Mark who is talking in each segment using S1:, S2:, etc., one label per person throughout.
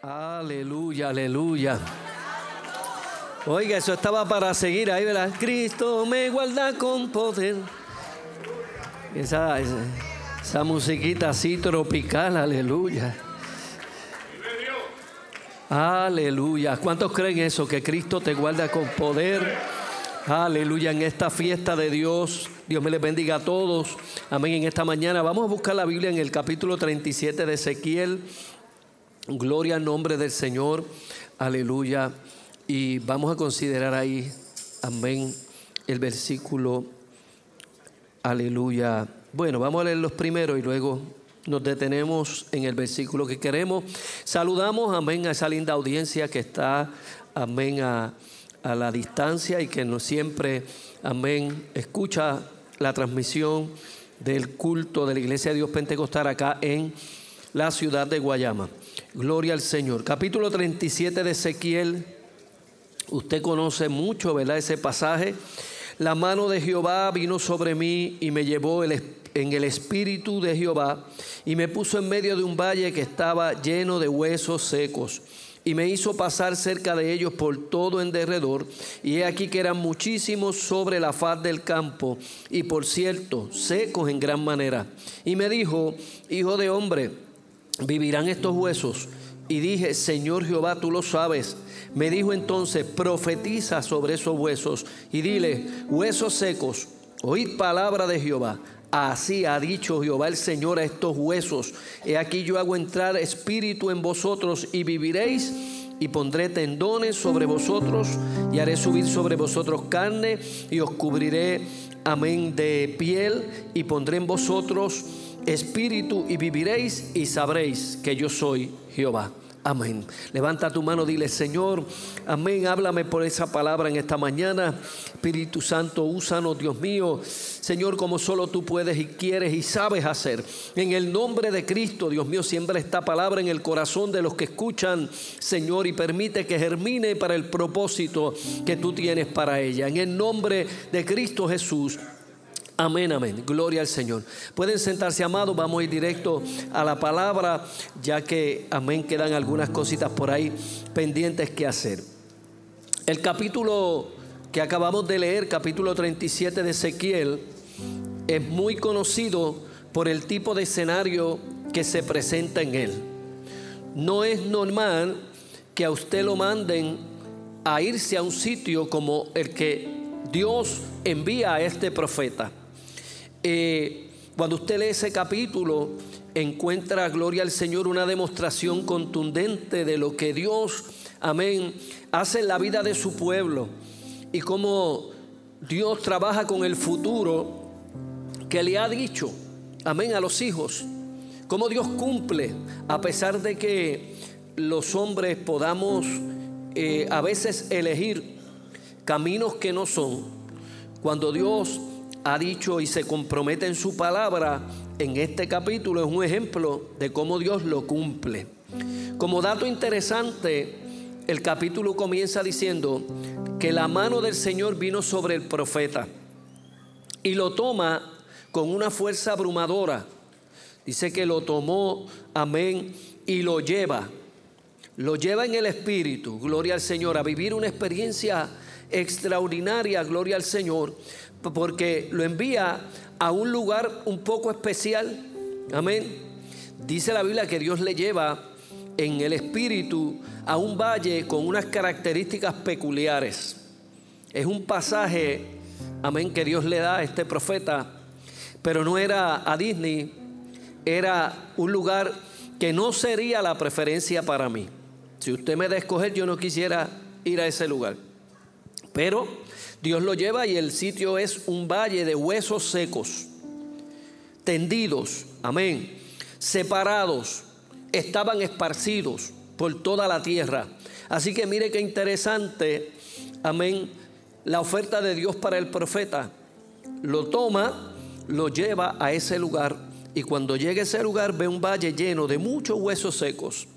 S1: Aleluya, aleluya. Oiga, eso estaba para seguir ahí, ¿verdad? Cristo me guarda con poder. Esa, esa, esa musiquita así tropical, aleluya. Aleluya. ¿Cuántos creen eso? Que Cristo te guarda con poder. Aleluya. En esta fiesta de Dios. Dios me les bendiga a todos. Amén. En esta mañana vamos a buscar la Biblia en el capítulo 37 de Ezequiel. Gloria al nombre del Señor. Aleluya. Y vamos a considerar ahí, amén, el versículo. Aleluya. Bueno, vamos a leer los primeros y luego nos detenemos en el versículo que queremos. Saludamos, amén, a esa linda audiencia que está, amén, a, a la distancia y que no siempre, amén, escucha la transmisión del culto de la Iglesia de Dios Pentecostal acá en la ciudad de Guayama. Gloria al Señor. Capítulo 37 de Ezequiel. Usted conoce mucho, ¿verdad? Ese pasaje. La mano de Jehová vino sobre mí y me llevó en el espíritu de Jehová y me puso en medio de un valle que estaba lleno de huesos secos y me hizo pasar cerca de ellos por todo en derredor, y he aquí que eran muchísimos sobre la faz del campo, y por cierto, secos en gran manera. Y me dijo, Hijo de hombre, ¿vivirán estos huesos? Y dije, Señor Jehová, tú lo sabes. Me dijo entonces, profetiza sobre esos huesos y dile, huesos secos, oíd palabra de Jehová. Así ha dicho Jehová el Señor a estos huesos. He aquí yo hago entrar espíritu en vosotros y viviréis y pondré tendones sobre vosotros y haré subir sobre vosotros carne y os cubriré, amén, de piel y pondré en vosotros espíritu y viviréis y sabréis que yo soy Jehová. Amén. Levanta tu mano, dile, Señor, amén, háblame por esa palabra en esta mañana. Espíritu Santo, úsanos, Dios mío. Señor, como solo tú puedes y quieres y sabes hacer. En el nombre de Cristo, Dios mío, siembra esta palabra en el corazón de los que escuchan, Señor, y permite que germine para el propósito que tú tienes para ella. En el nombre de Cristo Jesús. Amén, amén. Gloria al Señor. Pueden sentarse, amados. Vamos a ir directo a la palabra, ya que, amén, quedan algunas cositas por ahí pendientes que hacer. El capítulo que acabamos de leer, capítulo 37 de Ezequiel, es muy conocido por el tipo de escenario que se presenta en él. No es normal que a usted lo manden a irse a un sitio como el que Dios envía a este profeta. Eh, cuando usted lee ese capítulo, encuentra, gloria al Señor, una demostración contundente de lo que Dios, amén, hace en la vida de su pueblo y cómo Dios trabaja con el futuro que le ha dicho, amén, a los hijos. Cómo Dios cumple, a pesar de que los hombres podamos eh, a veces elegir caminos que no son. Cuando Dios ha dicho y se compromete en su palabra, en este capítulo es un ejemplo de cómo Dios lo cumple. Como dato interesante, el capítulo comienza diciendo que la mano del Señor vino sobre el profeta y lo toma con una fuerza abrumadora. Dice que lo tomó, amén, y lo lleva. Lo lleva en el Espíritu, gloria al Señor, a vivir una experiencia extraordinaria, gloria al Señor, porque lo envía a un lugar un poco especial. Amén. Dice la Biblia que Dios le lleva en el espíritu a un valle con unas características peculiares. Es un pasaje, amén, que Dios le da a este profeta, pero no era a Disney, era un lugar que no sería la preferencia para mí. Si usted me da a escoger, yo no quisiera ir a ese lugar. Pero Dios lo lleva y el sitio es un valle de huesos secos, tendidos, amén, separados, estaban esparcidos por toda la tierra. Así que mire qué interesante, amén, la oferta de Dios para el profeta. Lo toma, lo lleva a ese lugar y cuando llega a ese lugar ve un valle lleno de muchos huesos secos.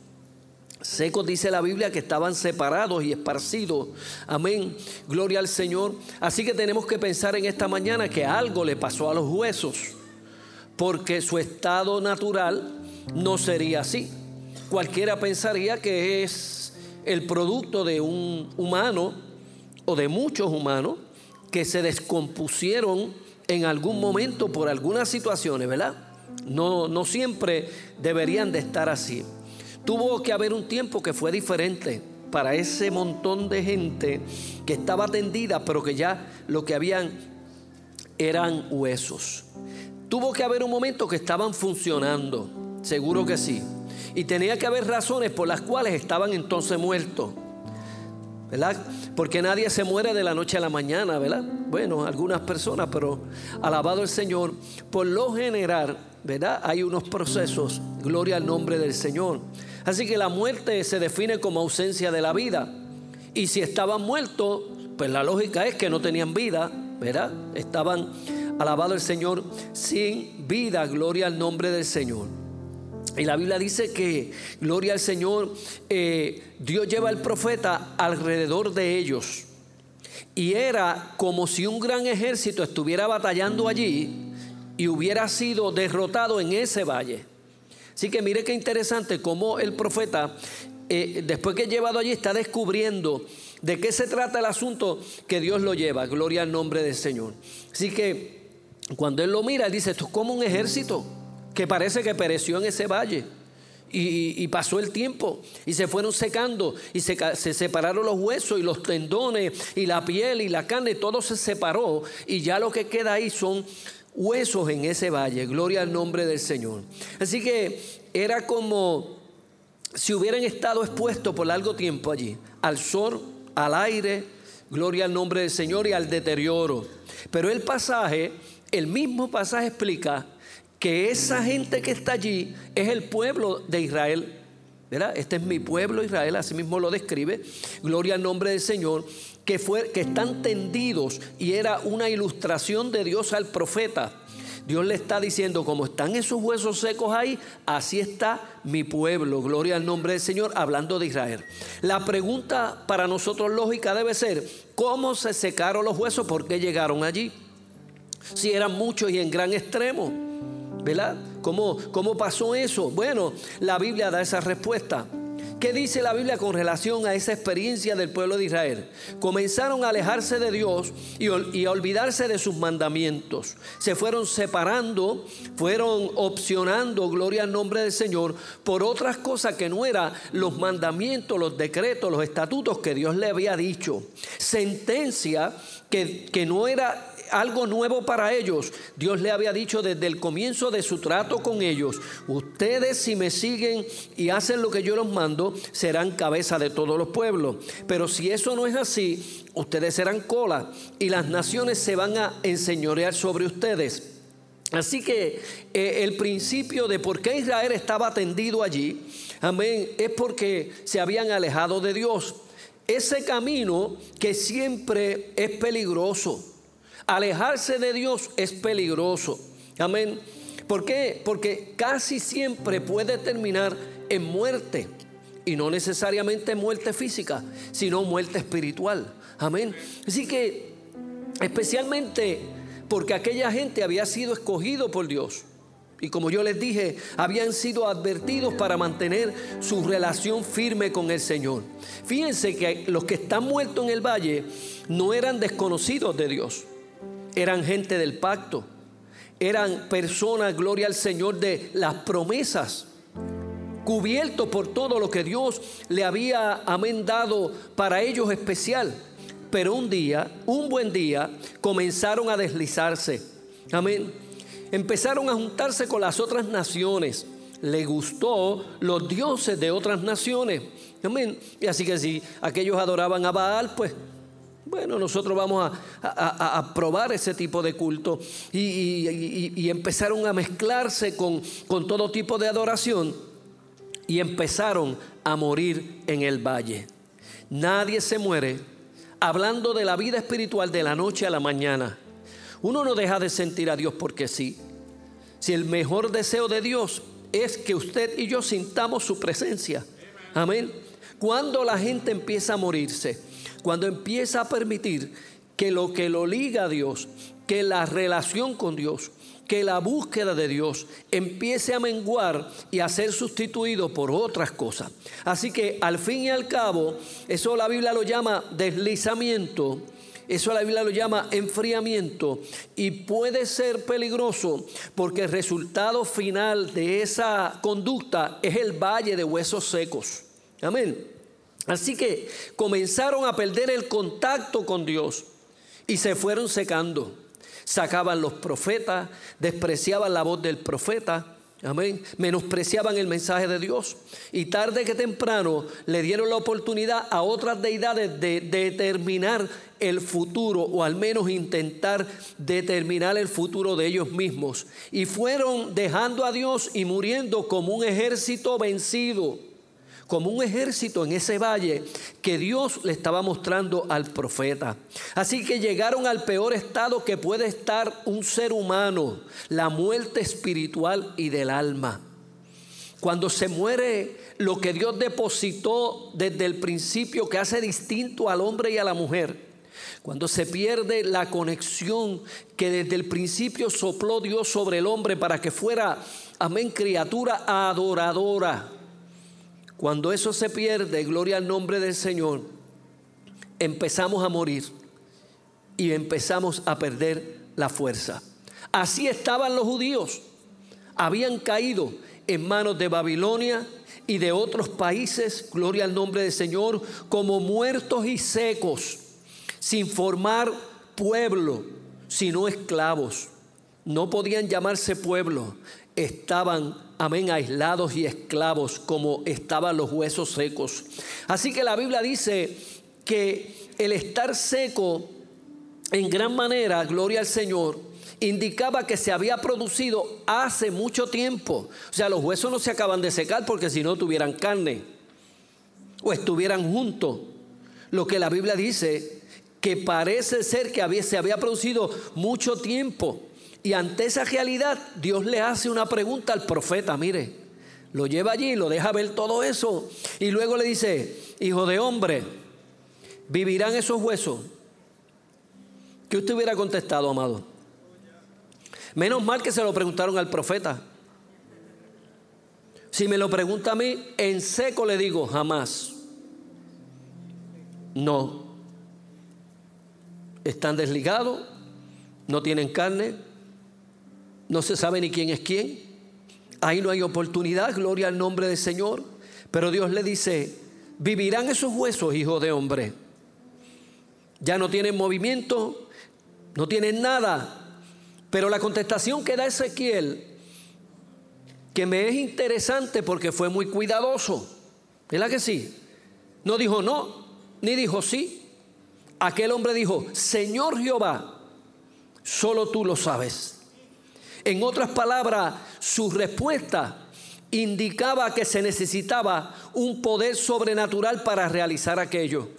S1: Secos dice la Biblia que estaban separados y esparcidos. Amén. Gloria al Señor. Así que tenemos que pensar en esta mañana que algo le pasó a los huesos. Porque su estado natural no sería así. cualquiera pensaría que es el producto de un humano o de muchos humanos que se descompusieron en algún momento por algunas situaciones, ¿verdad? No, no siempre deberían de estar así. Tuvo que haber un tiempo que fue diferente para ese montón de gente que estaba tendida, pero que ya lo que habían eran huesos. Tuvo que haber un momento que estaban funcionando, seguro que sí. Y tenía que haber razones por las cuales estaban entonces muertos. ¿Verdad? Porque nadie se muere de la noche a la mañana, ¿verdad? Bueno, algunas personas, pero alabado el Señor, por lo general, ¿verdad? Hay unos procesos, gloria al nombre del Señor. Así que la muerte se define como ausencia de la vida. Y si estaban muertos, pues la lógica es que no tenían vida, ¿verdad? Estaban, alabado el Señor, sin vida, gloria al nombre del Señor. Y la Biblia dice que, gloria al Señor, eh, Dios lleva al profeta alrededor de ellos. Y era como si un gran ejército estuviera batallando allí y hubiera sido derrotado en ese valle. Así que mire qué interesante cómo el profeta, eh, después que llevado allí, está descubriendo de qué se trata el asunto que Dios lo lleva. Gloria al nombre del Señor. Así que cuando él lo mira, él dice, esto es como un ejército que parece que pereció en ese valle. Y, pasó el tiempo y se fueron secando y se, separaron los huesos y los tendones y la piel y la carne, todo se separó y ya lo que queda ahí son huesos en ese valle. Gloria al nombre del Señor. Así que era como si hubieran estado expuestos por largo tiempo allí, al sol, al aire, gloria al nombre del Señor y al deterioro. Pero el pasaje, el mismo pasaje explica que esa gente que está allí es el pueblo de Israel. ¿Verdad? Este es mi pueblo Israel, así mismo lo describe. Gloria al nombre del Señor, que, fue, que están tendidos y era una ilustración de Dios al profeta. Dios le está diciendo, como están esos huesos secos ahí, así está mi pueblo. Gloria al nombre del Señor, hablando de Israel. La pregunta para nosotros lógica debe ser, ¿cómo se secaron los huesos? ¿Por qué llegaron allí? Si eran muchos y en gran extremo. ¿Verdad? ¿Cómo, ¿Cómo pasó eso? Bueno, la Biblia da esa respuesta. ¿Qué dice la Biblia con relación a esa experiencia del pueblo de Israel? Comenzaron a alejarse de Dios y, a olvidarse de sus mandamientos. Se fueron separando, fueron opcionando, gloria al nombre del Señor, por otras cosas que no eran los mandamientos, los decretos, los estatutos que Dios le había dicho. Sentencia que, que no era algo nuevo para ellos. Dios le había dicho desde el comienzo de su trato con ellos, ustedes si me siguen y hacen lo que yo los mando, serán cabeza de todos los pueblos. Pero si eso no es así, ustedes serán cola y las naciones se van a enseñorear sobre ustedes. Así que eh, el principio de por qué Israel estaba tendido allí, amén, es porque se habían alejado de Dios. Ese camino que siempre es peligroso. Alejarse de Dios es peligroso. Amén. ¿Por qué? Porque casi siempre puede terminar en muerte. Y no necesariamente muerte física, sino muerte espiritual. Amén. Así que, especialmente porque aquella gente había sido escogido por Dios. Y como yo les dije, habían sido advertidos para mantener su relación firme con el Señor. Fíjense que los que están muertos en el valle no eran desconocidos de Dios eran gente del pacto, eran personas, gloria al Señor, de las promesas, cubiertos por todo lo que Dios le había amendado para ellos especial. Pero un día, un buen día, comenzaron a deslizarse. Amén. Empezaron a juntarse con las otras naciones. Le gustó los dioses de otras naciones. Amén. Y así que si aquellos adoraban a Baal, pues bueno, nosotros vamos a, probar ese tipo de culto y, empezaron a mezclarse con, con todo tipo de adoración y empezaron a morir en el valle. Nadie se muere hablando de la vida espiritual de la noche a la mañana. Uno no deja de sentir a Dios porque sí. Si el mejor deseo de Dios es que usted y yo sintamos su presencia. Amén. Cuando la gente empieza a morirse, cuando empieza a permitir que lo que lo liga a Dios, que la relación con Dios, que la búsqueda de Dios empiece a menguar y a ser sustituido por otras cosas. Así que al fin y al cabo, eso la Biblia lo llama deslizamiento. Eso la Biblia lo llama enfriamiento y puede ser peligroso porque el resultado final de esa conducta es el valle de huesos secos. Amén. Así que comenzaron a perder el contacto con Dios y se fueron secando. Sacaban los profetas, despreciaban la voz del profeta, amén, menospreciaban el mensaje de Dios. Y tarde que temprano le dieron la oportunidad a otras deidades de determinar el futuro o al menos intentar determinar el futuro de ellos mismos. Y fueron dejando a Dios y muriendo como un ejército vencido como un ejército en ese valle que Dios le estaba mostrando al profeta. Así que llegaron al peor estado que puede estar un ser humano, la muerte espiritual y del alma. Cuando se muere lo que Dios depositó desde el principio que hace distinto al hombre y a la mujer. Cuando se pierde la conexión que desde el principio sopló Dios sobre el hombre para que fuera, amén, criatura adoradora cuando eso se pierde, gloria al nombre del Señor, empezamos a morir y empezamos a perder la fuerza. Así estaban los judíos. Habían caído en manos de Babilonia y de otros países, gloria al nombre del Señor, como muertos y secos, sin formar pueblo, sino esclavos. No podían llamarse pueblo, estaban, amén, aislados y esclavos como estaban los huesos secos. Así que la Biblia dice que el estar seco en gran manera, gloria al Señor, indicaba que se había producido hace mucho tiempo. O sea, los huesos no se acaban de secar porque si no tuvieran carne o estuvieran juntos. Lo que la Biblia dice que parece ser que se había producido mucho tiempo. Y ante esa realidad, Dios le hace una pregunta al profeta, mire, lo lleva allí, lo deja ver todo eso. Y luego le dice, hijo de hombre, ¿vivirán esos huesos? ¿Qué usted hubiera contestado, amado? Menos mal que se lo preguntaron al profeta. Si me lo pregunta a mí, en seco le digo, jamás. No. Están desligados, no tienen carne, no se sabe ni quién es quién. Ahí no hay oportunidad, gloria al nombre del Señor. Pero Dios le dice, vivirán esos huesos, hijo de hombre. Ya no tienen movimiento, no tienen nada. Pero la contestación que da Ezequiel, que me es interesante porque fue muy cuidadoso, ¿verdad que sí? No dijo no, ni dijo sí. Aquel hombre dijo, Señor Jehová, solo tú lo sabes. En otras palabras, su respuesta indicaba que se necesitaba un poder sobrenatural para realizar aquello.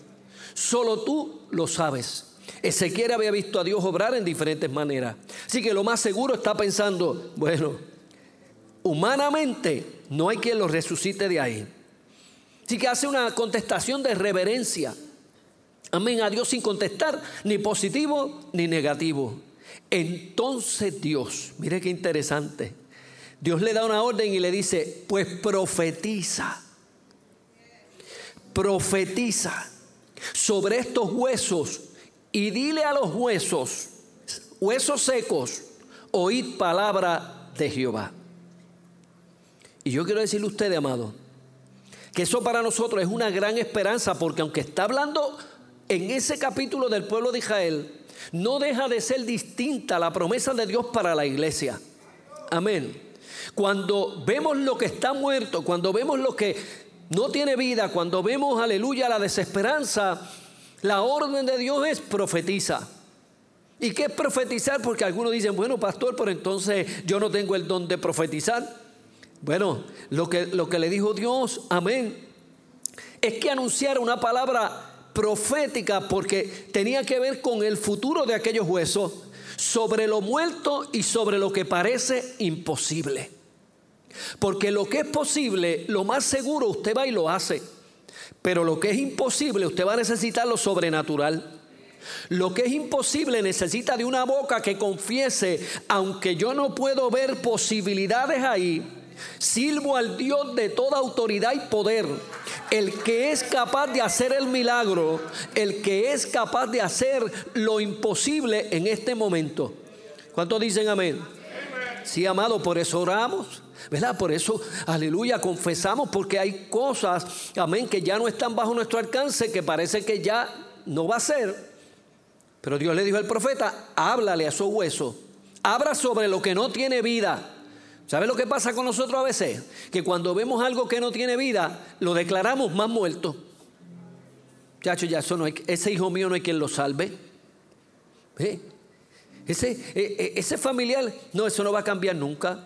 S1: Solo tú lo sabes. Ezequiel había visto a Dios obrar en diferentes maneras. Así que lo más seguro está pensando, bueno, humanamente no hay quien lo resucite de ahí. Así que hace una contestación de reverencia. Amén, a Dios sin contestar ni positivo ni negativo. Entonces Dios, mire qué interesante, Dios le da una orden y le dice, pues profetiza, profetiza sobre estos huesos y dile a los huesos, huesos secos, oíd palabra de Jehová. Y yo quiero decirle a usted, amado, que eso para nosotros es una gran esperanza porque aunque está hablando en ese capítulo del pueblo de Israel, no deja de ser distinta la promesa de Dios para la iglesia. Amén. Cuando vemos lo que está muerto, cuando vemos lo que no tiene vida, cuando vemos, aleluya, la desesperanza, la orden de Dios es profetiza. ¿Y qué es profetizar? Porque algunos dicen, bueno, pastor, pero entonces yo no tengo el don de profetizar. Bueno, lo que, lo que le dijo Dios, amén, es que anunciar una palabra profética porque tenía que ver con el futuro de aquellos huesos, sobre lo muerto y sobre lo que parece imposible. Porque lo que es posible, lo más seguro usted va y lo hace. Pero lo que es imposible, usted va a necesitar lo sobrenatural. Lo que es imposible necesita de una boca que confiese, aunque yo no puedo ver posibilidades ahí, Silbo al Dios de toda autoridad y poder, el que es capaz de hacer el milagro, el que es capaz de hacer lo imposible en este momento. ¿Cuántos dicen amén? Sí, amado, por eso oramos. ¿verdad? Por eso, aleluya, confesamos porque hay cosas, amén, que ya no están bajo nuestro alcance, que parece que ya no va a ser. Pero Dios le dijo al profeta, háblale a su hueso, habla sobre lo que no tiene vida. ¿Sabe lo que pasa con nosotros a veces? Que cuando vemos algo que no tiene vida, lo declaramos más muerto. Chacho, ya eso no hay, ese hijo mío no hay quien lo salve. Ese, e, e, ese familiar, no, eso no va a cambiar nunca.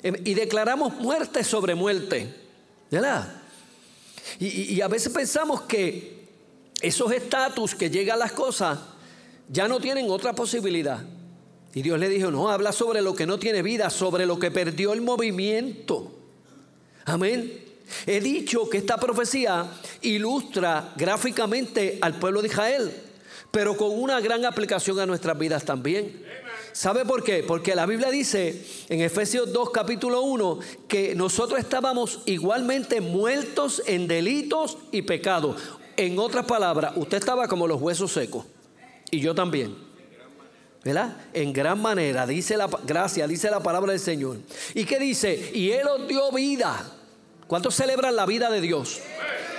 S1: Em, y declaramos muerte sobre muerte. ¿Verdad? Y, y a veces pensamos que esos estatus que llegan a las cosas ya no tienen otra posibilidad. Y Dios le dijo, no, habla sobre lo que no tiene vida, sobre lo que perdió el movimiento. Amén. He dicho que esta profecía ilustra gráficamente al pueblo de Israel, pero con una gran aplicación a nuestras vidas también. ¿Sabe por qué? Porque la Biblia dice en Efesios 2 capítulo 1 que nosotros estábamos igualmente muertos en delitos y pecados. En otras palabras, usted estaba como los huesos secos y yo también. ¿Verdad? En gran manera, dice la gracia, dice la palabra del Señor. ¿Y qué dice? Y Él os dio vida. ¿Cuántos celebran la vida de Dios?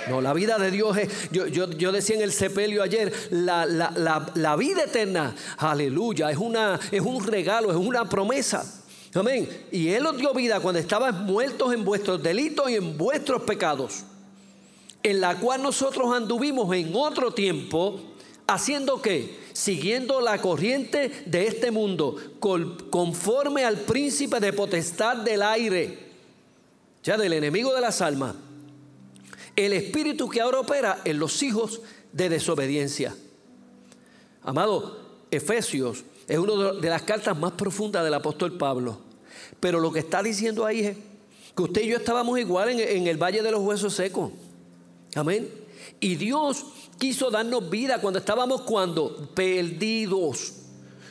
S1: No, la vida de Dios es, yo, decía en el sepelio ayer, la, vida eterna, aleluya, es, una, es un regalo, es una promesa. Amén. Y Él os dio vida cuando estaban muertos en vuestros delitos y en vuestros pecados, en la cual nosotros anduvimos en otro tiempo, haciendo qué? Siguiendo la corriente de este mundo, conforme al príncipe de potestad del aire, ya del enemigo de las almas el espíritu que ahora opera en los hijos de desobediencia. Amado, Efesios es una de las cartas más profundas del apóstol Pablo. Pero lo que está diciendo ahí es que usted y yo estábamos igual en, en el valle de los huesos secos. Amén. Y Dios quiso darnos vida cuando estábamos cuando perdidos.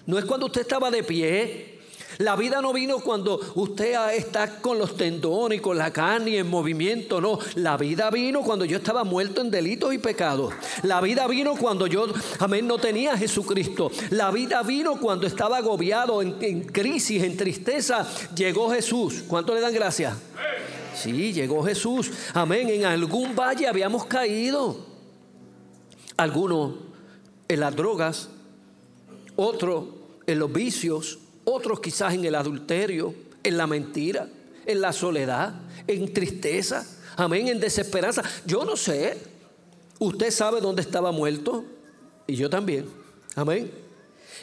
S1: No es cuando usted estaba de pie, la vida no vino cuando usted está con los tendones y con la carne y en movimiento, no. La vida vino cuando yo estaba muerto en delitos y pecados. La vida vino cuando yo, amén, no tenía a Jesucristo. La vida vino cuando estaba agobiado, en, en crisis, en tristeza. Llegó Jesús. ¿Cuánto le dan gracias? Sí, llegó Jesús. Amén. En algún valle habíamos caído. Algunos en las drogas, otros en los vicios, otros quizás en el adulterio, en la mentira, en la soledad, en tristeza, amén, en desesperanza. Yo no sé, usted sabe dónde estaba muerto y yo también, amén.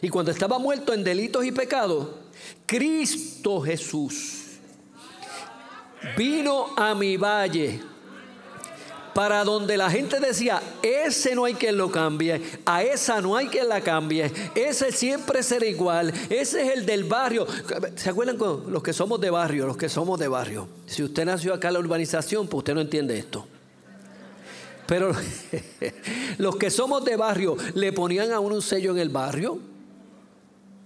S1: Y cuando estaba muerto en delitos y pecados, Cristo Jesús vino a mi valle para donde la gente decía, ese no hay quien lo cambie, a esa no hay quien la cambie, ese siempre será igual, ese es el del barrio. ¿Se acuerdan con los que somos de barrio, los que somos de barrio? Si usted nació acá en la urbanización, pues usted no entiende esto. Pero los que somos de barrio, ¿le ponían a uno un sello en el barrio?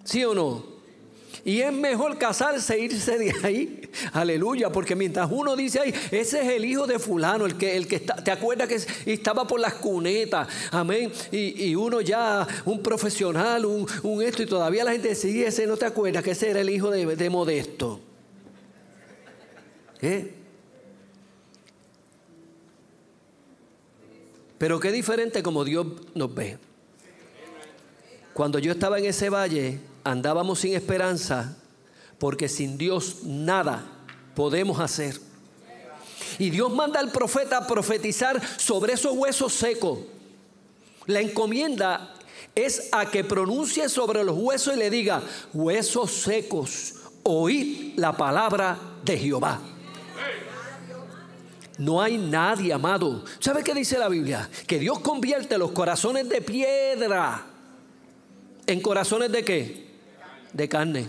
S1: ¿Sí o no? Y es mejor casarse e irse de ahí. Aleluya, porque mientras uno dice ahí, ese es el hijo de fulano, el que, el que está, te acuerdas que estaba por las cunetas, amén. Y, uno ya, un profesional, un, esto, y todavía la gente dice, ese no te acuerdas que ese era el hijo de, de Modesto. ¿Qué? Pero qué diferente como Dios nos ve. Cuando yo estaba en ese valle, andábamos sin esperanza porque sin Dios nada podemos hacer. Y Dios manda al profeta a profetizar sobre esos huesos secos. La encomienda es a que pronuncie sobre los huesos y le diga, huesos secos, oíd la palabra de Jehová. No hay nadie, amado. ¿Sabe qué dice la Biblia? Que Dios convierte los corazones de piedra en corazones de qué? De carne.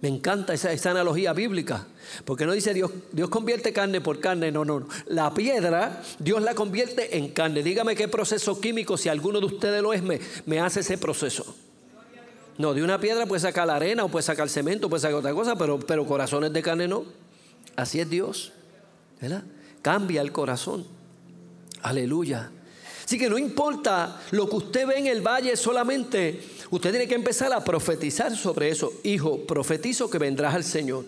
S1: Me encanta esa, analogía bíblica, porque no dice Dios, Dios convierte carne por carne, no, no, no. La piedra, Dios la convierte en carne. Dígame qué proceso químico, si alguno de ustedes lo es, me, me hace ese proceso. No, de una piedra puede sacar la arena, o puede sacar cemento, puede sacar otra cosa, pero, pero corazones de carne no. Así es Dios, ¿verdad? Cambia el corazón. Aleluya. Así que no importa lo que usted ve en el valle solamente, usted tiene que empezar a profetizar sobre eso. Hijo, profetizo que vendrás al Señor.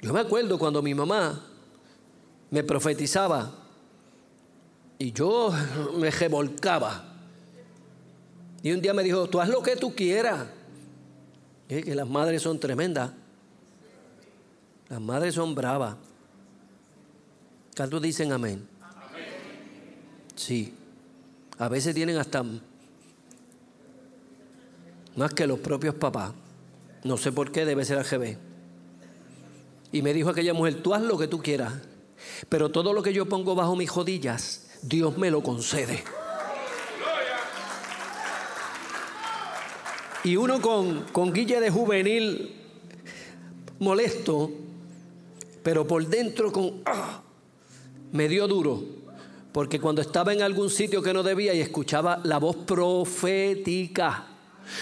S1: Yo me acuerdo cuando mi mamá me profetizaba y yo me revolcaba. Y un día me dijo, tú haz lo que tú quieras. Y que las madres son tremendas. Las madres son bravas. ¿Cuántos dicen amén? Sí. A veces tienen hasta más que los propios papás. No sé por qué, debe ser al. Y me dijo aquella mujer, tú haz lo que tú quieras, pero todo lo que yo pongo bajo mis rodillas, Dios me lo concede. Y uno con, con guille de juvenil molesto, pero por dentro con... ¡ah! me dio duro porque cuando estaba en algún sitio que no debía y escuchaba la voz profética,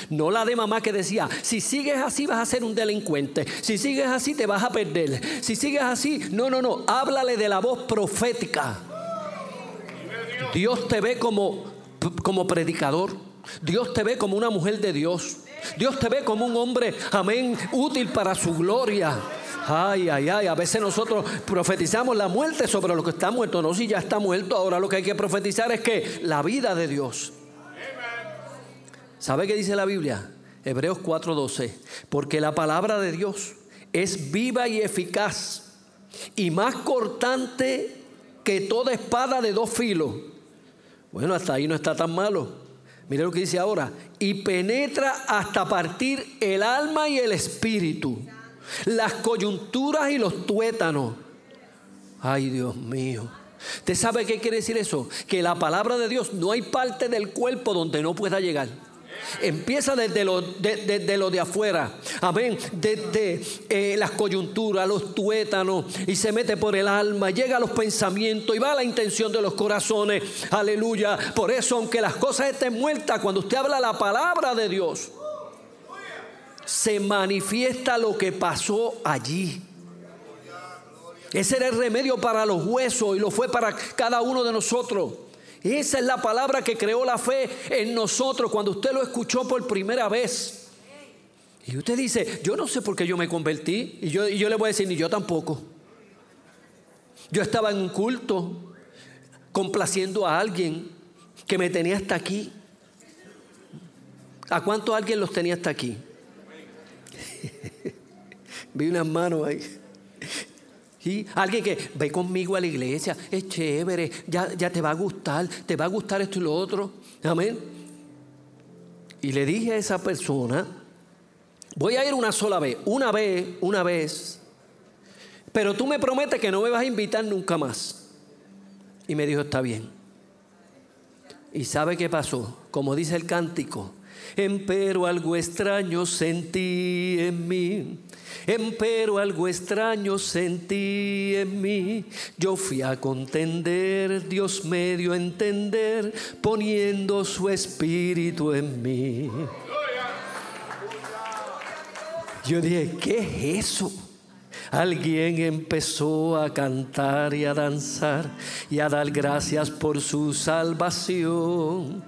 S1: no la de mamá que decía, si sigues así vas a ser un delincuente, si sigues así te vas a perder, si sigues así, no, no, no, háblale de la voz profética. Dios te ve como, como predicador, Dios te ve como una mujer de Dios, Dios te ve como un hombre, amén, útil para su gloria. Ay, ay, ay, a veces nosotros profetizamos la muerte sobre lo que está muerto. No, si ya está muerto, ahora lo que hay que profetizar es que la vida de Dios. ¿Sabe qué dice la Biblia? Hebreos 4:12. Porque la palabra de Dios es viva y eficaz y más cortante que toda espada de dos filos. Bueno, hasta ahí no está tan malo. Mire lo que dice ahora. Y penetra hasta partir el alma y el espíritu las coyunturas y los tuétanos. Ay, Dios mío. ¿Usted sabe qué quiere decir eso? Que la palabra de Dios no hay parte del cuerpo donde no pueda llegar. Empieza desde lo de, afuera, amén, desde eh, las coyunturas, los tuétanos, y se mete por el alma, llega a los pensamientos y va a la intención de los corazones, aleluya. Por eso, aunque las cosas estén muertas, cuando usted habla la palabra de Dios, se manifiesta lo que pasó allí. Ese era el remedio para los huesos y lo fue para cada uno de nosotros. Esa es la palabra que creó la fe en nosotros cuando usted lo escuchó por primera vez. Y usted dice, yo no sé por qué yo me convertí. Y yo, y yo le voy a decir, ni yo tampoco. Yo estaba en un culto complaciendo a alguien que me tenía hasta aquí. ¿A cuánto alguien los tenía hasta aquí? Vi unas manos ahí. Y alguien que ve conmigo a la iglesia, es chévere, ya, ya te va a gustar, te va a gustar esto y lo otro. Amén. Y le dije a esa persona, voy a ir una sola vez, una vez, una vez, pero tú me prometes que no me vas a invitar nunca más. Y me dijo, está bien. ¿Y sabe qué pasó? Como dice el cántico, empero algo extraño sentí en mí. Empero algo extraño sentí en mí. Yo fui a contender, Dios me dio a entender, poniendo su espíritu en mí. Yo dije, ¿qué es eso? Alguien empezó a cantar y a danzar y a dar gracias por su salvación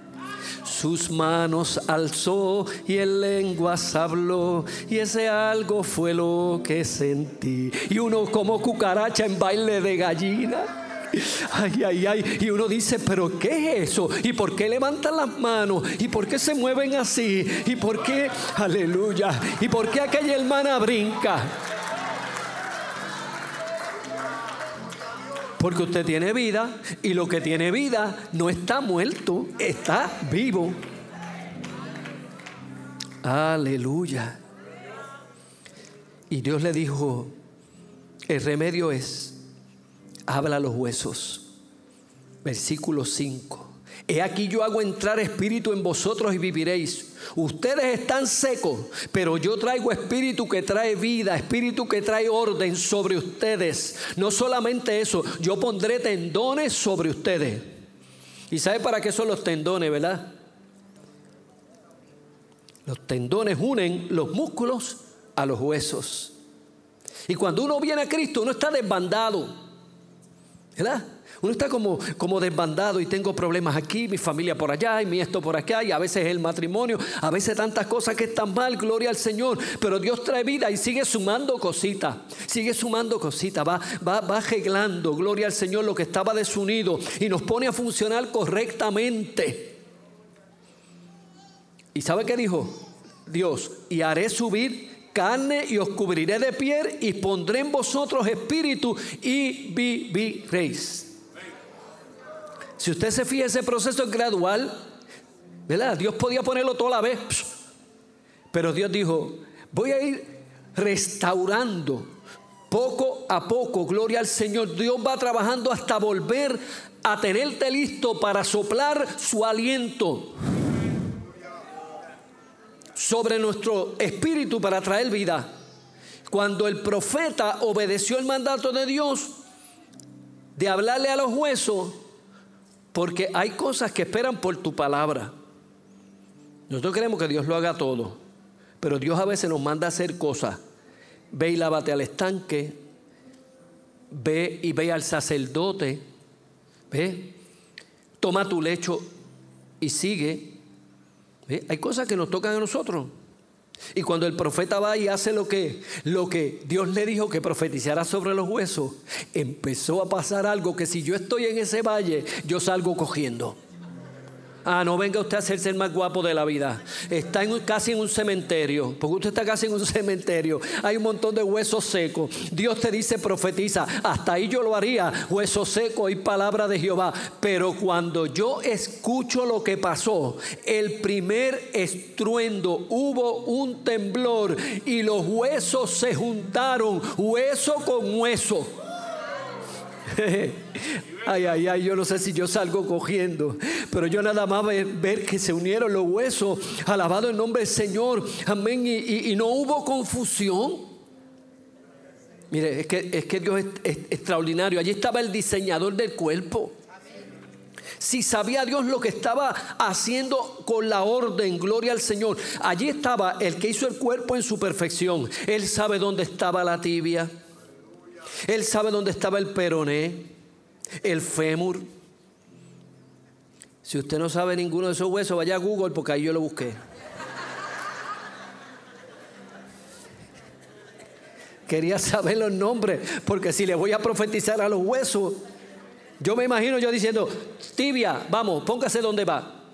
S1: sus manos alzó y en lenguas habló y ese algo fue lo que sentí. Y uno como cucaracha en baile de gallina. Ay, ay, ay. Y uno dice, pero ¿qué es eso? ¿Y por qué levantan las manos? ¿Y por qué se mueven así? ¿Y por qué? Aleluya. ¿Y por qué aquella hermana brinca? Porque usted tiene vida y lo que tiene vida no está muerto, está vivo. Aleluya. Y Dios le dijo, el remedio es, habla a los huesos. Versículo 5. He aquí yo hago entrar espíritu en vosotros y viviréis. Ustedes están secos, pero yo traigo espíritu que trae vida, espíritu que trae orden sobre ustedes. No solamente eso, yo pondré tendones sobre ustedes. ¿Y sabe para qué son los tendones, verdad? Los tendones unen los músculos a los huesos. Y cuando uno viene a Cristo, uno está desbandado. ¿Verdad? Uno está como, desbandado y tengo problemas aquí, mi familia por allá y mi esto por acá y a veces el matrimonio, a veces tantas cosas que están mal, gloria al Señor, pero Dios trae vida y sigue sumando cositas, sigue sumando cositas, va, va, va arreglando, gloria al Señor, lo que estaba desunido y nos pone a funcionar correctamente. ¿Y sabe qué dijo? Dios, y haré subir carne y os cubriré de piel y pondré en vosotros espíritu y viviréis. Si usted se fija, ese proceso es gradual, ¿verdad? Dios podía ponerlo toda la vez, pero Dios dijo, voy a ir restaurando poco a poco, gloria al Señor. Dios va trabajando hasta volver a tenerte listo para soplar su aliento sobre nuestro espíritu para traer vida. Cuando el profeta obedeció el mandato de Dios de hablarle a los huesos, porque hay cosas que esperan por tu palabra. Nosotros queremos que Dios lo haga todo, pero Dios a veces nos manda a hacer cosas. Ve y lávate al estanque, ve y ve al sacerdote, ve, toma tu lecho y sigue. Hay cosas que nos tocan a nosotros. Y cuando el profeta va y hace lo que, lo que Dios le dijo que profetizara sobre los huesos, empezó a pasar algo que si yo estoy en ese valle, yo salgo cogiendo. Ah, no venga usted a hacerse el más guapo de la vida. Está casi en un cementerio. Porque usted está casi en un cementerio. Hay un montón de huesos secos. Dios te dice, profetiza. Hasta ahí yo lo haría. Huesos secos y palabra de Jehová. Pero cuando yo escucho lo que pasó, el primer estruendo, hubo un temblor y los huesos se juntaron, hueso con hueso. Ay, ay, ay, yo no sé si yo salgo cogiendo, pero yo nada más ver, que se unieron los huesos, alabado el nombre del Señor, amén, y, no hubo confusión. Mire, es que, es que Dios es, extraordinario. Allí estaba el diseñador del cuerpo. Si sabía Dios lo que estaba haciendo con la orden, gloria al Señor. Allí estaba el que hizo el cuerpo en su perfección. Él sabe dónde estaba la tibia. Él sabe dónde estaba el peroné el fémur. Si usted no sabe ninguno de esos huesos, vaya a Google porque ahí yo lo busqué. Quería saber los nombres, porque si le voy a profetizar a los huesos, yo me imagino yo diciendo, tibia, vamos, póngase donde va.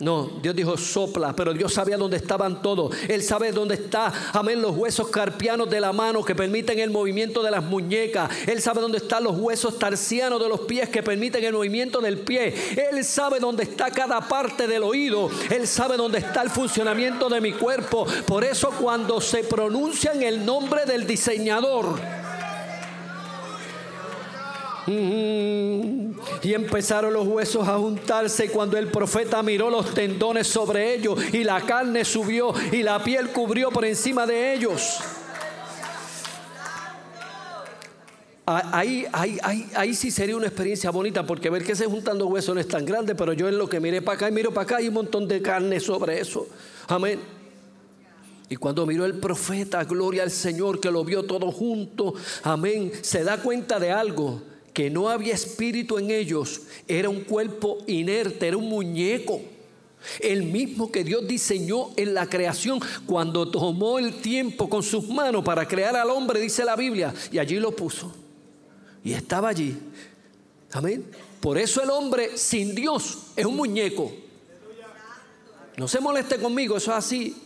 S1: No, Dios dijo sopla, pero Dios sabía dónde estaban todos. Él sabe dónde está, amén, los huesos carpianos de la mano que permiten el movimiento de las muñecas. Él sabe dónde están los huesos tarsianos de los pies que permiten el movimiento del pie. Él sabe dónde está cada parte del oído. Él sabe dónde está el funcionamiento de mi cuerpo. Por eso cuando se pronuncia en el nombre del diseñador, y empezaron los huesos a juntarse cuando el profeta miró los tendones sobre ellos y la carne subió y la piel cubrió por encima de ellos. Ahí, ahí, ahí, ahí, sí sería una experiencia bonita porque ver que se juntan los huesos no es tan grande, pero yo en lo que miré para acá y miro para acá hay un montón de carne sobre eso. Amén. Y cuando miró el profeta, gloria al Señor que lo vio todo junto, amén, se da cuenta de algo que no había espíritu en ellos, era un cuerpo inerte, era un muñeco. El mismo que Dios diseñó en la creación cuando tomó el tiempo con sus manos para crear al hombre, dice la Biblia, y allí lo puso. Y estaba allí. Amén. Por eso el hombre sin Dios es un muñeco. No se moleste conmigo, eso es así.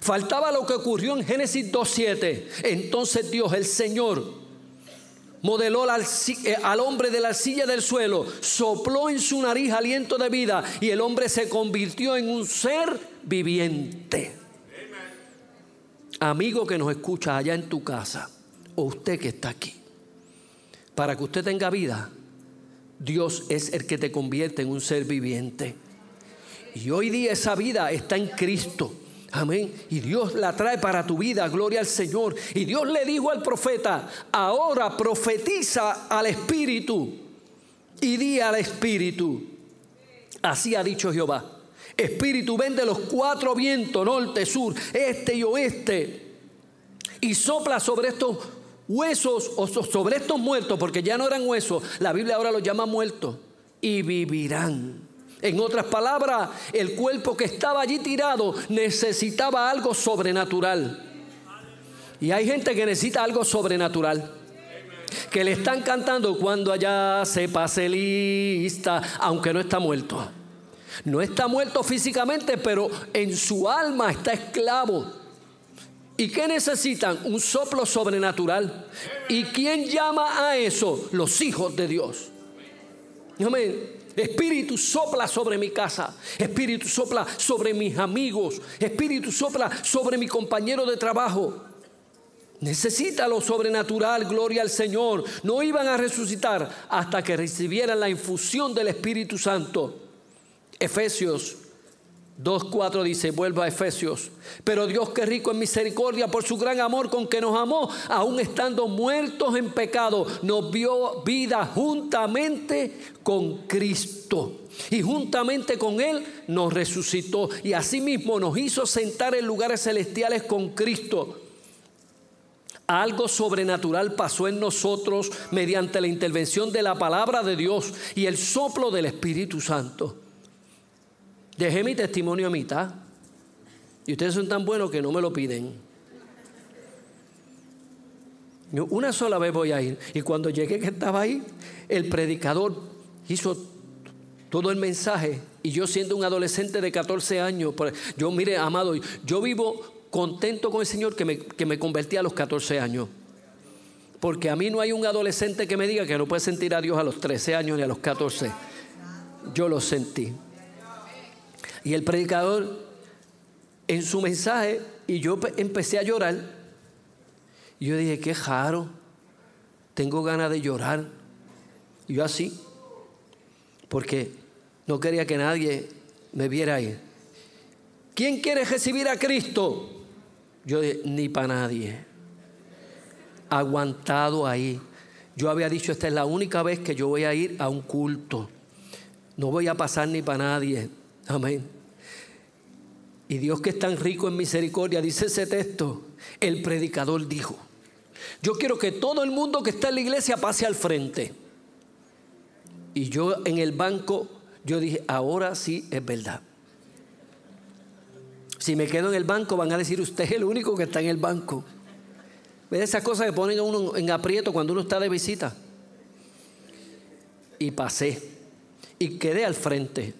S1: Faltaba lo que ocurrió en Génesis 2.7. Entonces Dios, el Señor, modeló eh, al, hombre de la silla del suelo, sopló en su nariz aliento de vida y el hombre se convirtió en un ser viviente. Amigo que nos escucha allá en tu casa, o usted que está aquí, para que usted tenga vida, Dios es el que te convierte en un ser viviente. Y hoy día esa vida está en Cristo. Amén. Y Dios la trae para tu vida, gloria al Señor. Y Dios le dijo al profeta, ahora profetiza al Espíritu y di al Espíritu. Así ha dicho Jehová. Espíritu, ven de los cuatro vientos, norte, sur, este y oeste, y sopla sobre estos huesos o sobre estos muertos, porque ya no eran huesos, la Biblia ahora los llama muertos, y vivirán. En otras palabras, el cuerpo que estaba allí tirado necesitaba algo sobrenatural. Y hay gente que necesita algo sobrenatural. Que le están cantando cuando allá se pase lista, aunque no está muerto. No está muerto físicamente, pero en su alma está esclavo. ¿Y qué necesitan? Un soplo sobrenatural. ¿Y quién llama a eso? Los hijos de Dios. Amén. Espíritu sopla sobre mi casa. Espíritu sopla sobre mis amigos. Espíritu sopla sobre mi compañero de trabajo. Necesita lo sobrenatural, gloria al Señor. No iban a resucitar hasta que recibieran la infusión del Espíritu Santo. Efesios 2.4 dice, vuelvo a Efesios, pero Dios que rico en misericordia por su gran amor con que nos amó, aún estando muertos en pecado, nos vio vida juntamente con Cristo. Y juntamente con Él nos resucitó y asimismo nos hizo sentar en lugares celestiales con Cristo. Algo sobrenatural pasó en nosotros mediante la intervención de la palabra de Dios y el soplo del Espíritu Santo. Dejé mi testimonio a mitad. Y ustedes son tan buenos que no me lo piden. Una sola vez voy a ir. Y cuando llegué que estaba ahí, el predicador hizo todo el mensaje. Y yo siendo un adolescente de 14 años, yo mire, amado, yo vivo contento con el Señor que me, que me convertí a los 14 años. Porque a mí no hay un adolescente que me diga que no puede sentir a Dios a los 13 años ni a los 14. Yo lo sentí. Y el predicador en su mensaje, y yo empecé a llorar, y yo dije, qué raro, tengo ganas de llorar. Y yo así, porque no quería que nadie me viera ahí. ¿Quién quiere recibir a Cristo? Yo dije, ni para nadie. Aguantado ahí. Yo había dicho, esta es la única vez que yo voy a ir a un culto. No voy a pasar ni para nadie. Amén. Y Dios que es tan rico en misericordia, dice ese texto, el predicador dijo, yo quiero que todo el mundo que está en la iglesia pase al frente. Y yo en el banco, yo dije, ahora sí es verdad. Si me quedo en el banco, van a decir, usted es el único que está en el banco. ¿Ves esas cosas que ponen a uno en aprieto cuando uno está de visita? Y pasé. Y quedé al frente.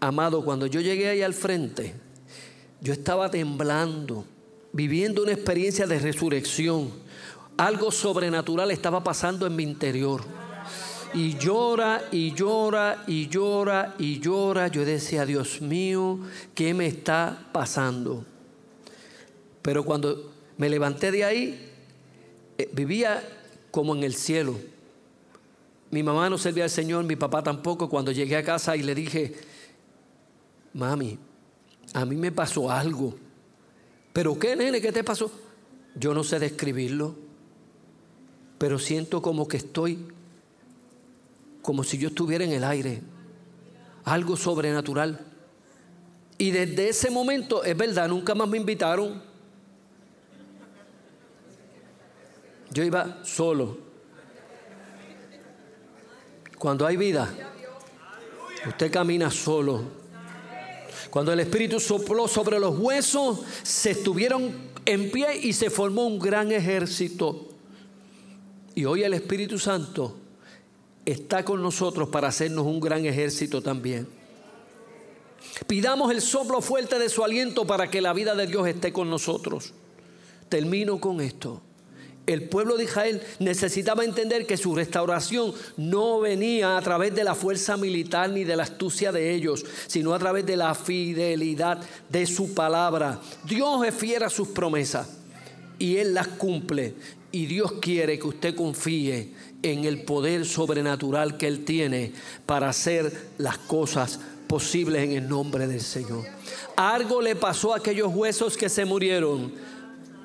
S1: Amado, cuando yo llegué ahí al frente, yo estaba temblando, viviendo una experiencia de resurrección. Algo sobrenatural estaba pasando en mi interior. Y llora y llora y llora y llora. Yo decía, Dios mío, ¿qué me está pasando? Pero cuando me levanté de ahí, eh, vivía como en el cielo. Mi mamá no servía al Señor, mi papá tampoco. Cuando llegué a casa y le dije, mami, a mí me pasó algo. ¿Pero qué, nene? ¿Qué te pasó? Yo no sé describirlo, pero siento como que estoy, como si yo estuviera en el aire. Algo sobrenatural. Y desde ese momento, es verdad, nunca más me invitaron. Yo iba solo. Cuando hay vida, usted camina solo. Cuando el Espíritu sopló sobre los huesos, se estuvieron en pie y se formó un gran ejército. Y hoy el Espíritu Santo está con nosotros para hacernos un gran ejército también. Pidamos el soplo fuerte de su aliento para que la vida de Dios esté con nosotros. Termino con esto el pueblo de Israel necesitaba entender que su restauración no venía a través de la fuerza militar ni de la astucia de ellos, sino a través de la fidelidad de su palabra. Dios es fiel a sus promesas y Él las cumple. Y Dios quiere que usted confíe en el poder sobrenatural que Él tiene para hacer las cosas posibles en el nombre del Señor. Algo le pasó a aquellos huesos que se murieron,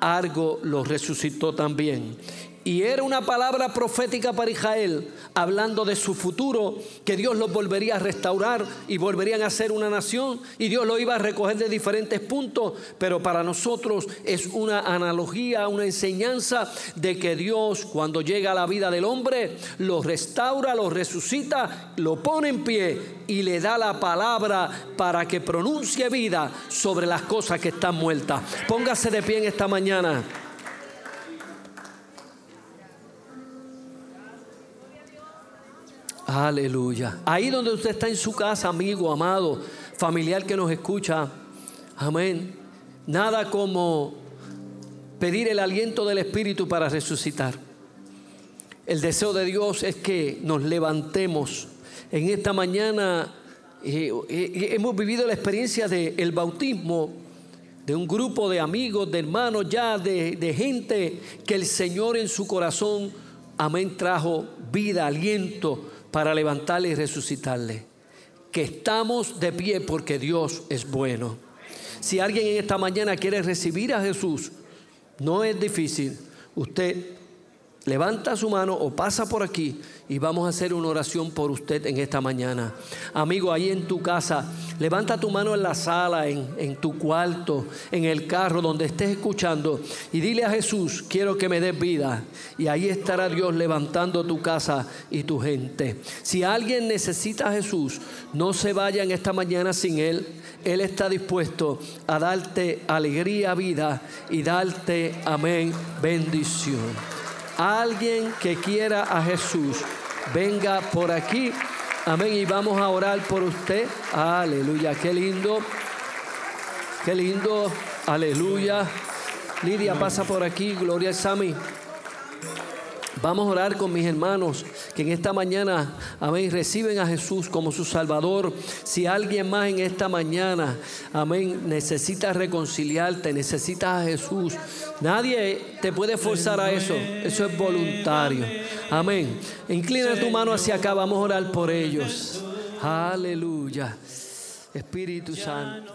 S1: algo los resucitó también. Y era una palabra profética para Israel, hablando de su futuro, que Dios los volvería a restaurar y volverían a ser una nación, y Dios lo iba a recoger de diferentes puntos, pero para nosotros es una analogía, una enseñanza de que Dios cuando llega a la vida del hombre, lo restaura, lo resucita, lo pone en pie y le da la palabra para que pronuncie vida sobre las cosas que están muertas. Póngase de pie en esta mañana. Aleluya. Ahí donde usted está en su casa, amigo, amado, familiar que nos escucha. Amén. Nada como pedir el aliento del Espíritu para resucitar. El deseo de Dios es que nos levantemos. En esta mañana eh, eh, hemos vivido la experiencia del bautismo de un grupo de amigos, de hermanos ya, de, de gente que el Señor en su corazón, amén, trajo vida, aliento para levantarle y resucitarle. Que estamos de pie porque Dios es bueno. Si alguien en esta mañana quiere recibir a Jesús, no es difícil. Usted levanta su mano o pasa por aquí y vamos a hacer una oración por usted en esta mañana. Amigo, ahí en tu casa, levanta tu mano en la sala, en, en, tu cuarto, en el carro, donde estés escuchando y dile a Jesús, quiero que me des vida. Y ahí estará Dios levantando tu casa y tu gente. Si alguien necesita a Jesús, no se vaya en esta mañana sin Él. Él está dispuesto a darte alegría, vida y darte, amén, bendición. Alguien que quiera a Jesús, venga por aquí. Amén. Y vamos a orar por usted. Aleluya. Qué lindo. Qué lindo. Aleluya. Lidia pasa por aquí. Gloria a Sami. Vamos a orar con mis hermanos que en esta mañana, amén, reciben a Jesús como su Salvador. Si alguien más en esta mañana, amén, necesita reconciliarte, necesitas a Jesús, nadie te puede forzar a eso. Eso es voluntario. Amén. Inclina tu mano hacia acá, vamos a orar por ellos. Aleluya. Espíritu Santo.